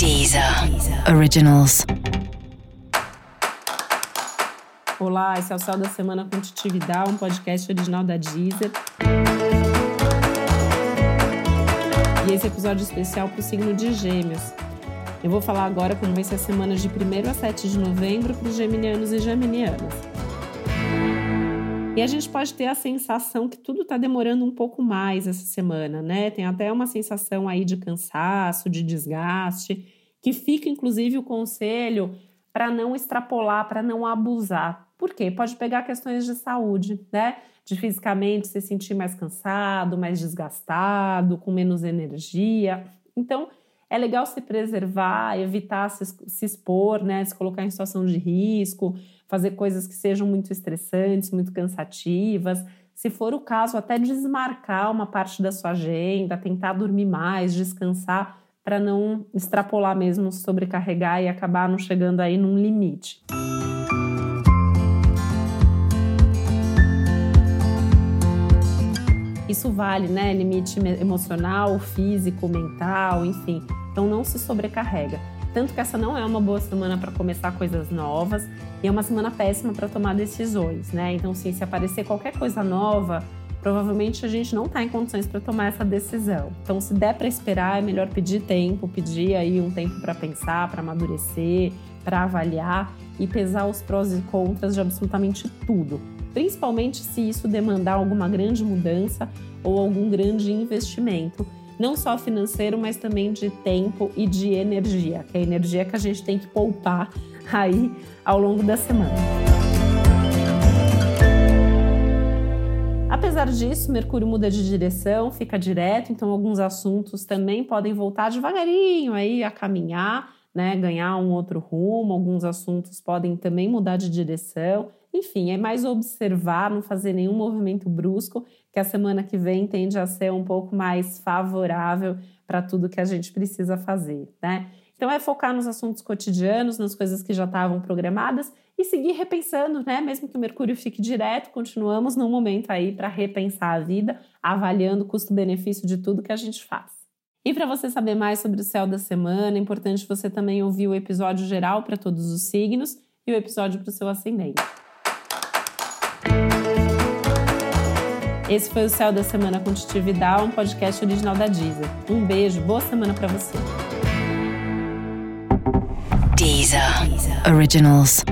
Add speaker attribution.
Speaker 1: Deezer Originals.
Speaker 2: Olá, esse é o Céu da Semana com Titi Vidal, um podcast original da Deezer. E esse episódio especial para o signo de Gêmeos. Eu vou falar agora como vai ser a semana de 1 a 7 de novembro para os geminianos e geminianas. E a gente pode ter a sensação que tudo está demorando um pouco mais essa semana, né? Tem até uma sensação aí de cansaço, de desgaste, que fica inclusive o conselho para não extrapolar, para não abusar. Por quê? Pode pegar questões de saúde, né? De fisicamente se sentir mais cansado, mais desgastado, com menos energia. Então, é legal se preservar, evitar se, se expor, né? Se colocar em situação de risco, fazer coisas que sejam muito estressantes, muito cansativas. Se for o caso, até desmarcar uma parte da sua agenda, tentar dormir mais, descansar, para não extrapolar mesmo, sobrecarregar e acabar não chegando aí num limite. Isso vale, né? Limite emocional, físico, mental, enfim. Então não se sobrecarrega. Tanto que essa não é uma boa semana para começar coisas novas e é uma semana péssima para tomar decisões, né? Então, sim, se aparecer qualquer coisa nova, provavelmente a gente não está em condições para tomar essa decisão. Então, se der para esperar, é melhor pedir tempo, pedir aí um tempo para pensar, para amadurecer, para avaliar e pesar os prós e contras de absolutamente tudo. Principalmente se isso demandar alguma grande mudança ou algum grande investimento não só financeiro, mas também de tempo e de energia, que é a energia que a gente tem que poupar aí ao longo da semana. Apesar disso, Mercúrio muda de direção, fica direto, então alguns assuntos também podem voltar devagarinho aí a caminhar, né, ganhar um outro rumo, alguns assuntos podem também mudar de direção. Enfim, é mais observar, não fazer nenhum movimento brusco, que a semana que vem tende a ser um pouco mais favorável para tudo que a gente precisa fazer, né? Então é focar nos assuntos cotidianos, nas coisas que já estavam programadas e seguir repensando, né? Mesmo que o Mercúrio fique direto, continuamos num momento aí para repensar a vida, avaliando o custo-benefício de tudo que a gente faz. E para você saber mais sobre o céu da semana, é importante você também ouvir o episódio geral para todos os signos e o episódio para o seu ascendente. Esse foi o Céu da Semana com Titi Vidal, um podcast original da Deezer. Um beijo, boa semana para você.
Speaker 1: Deezer. Originals.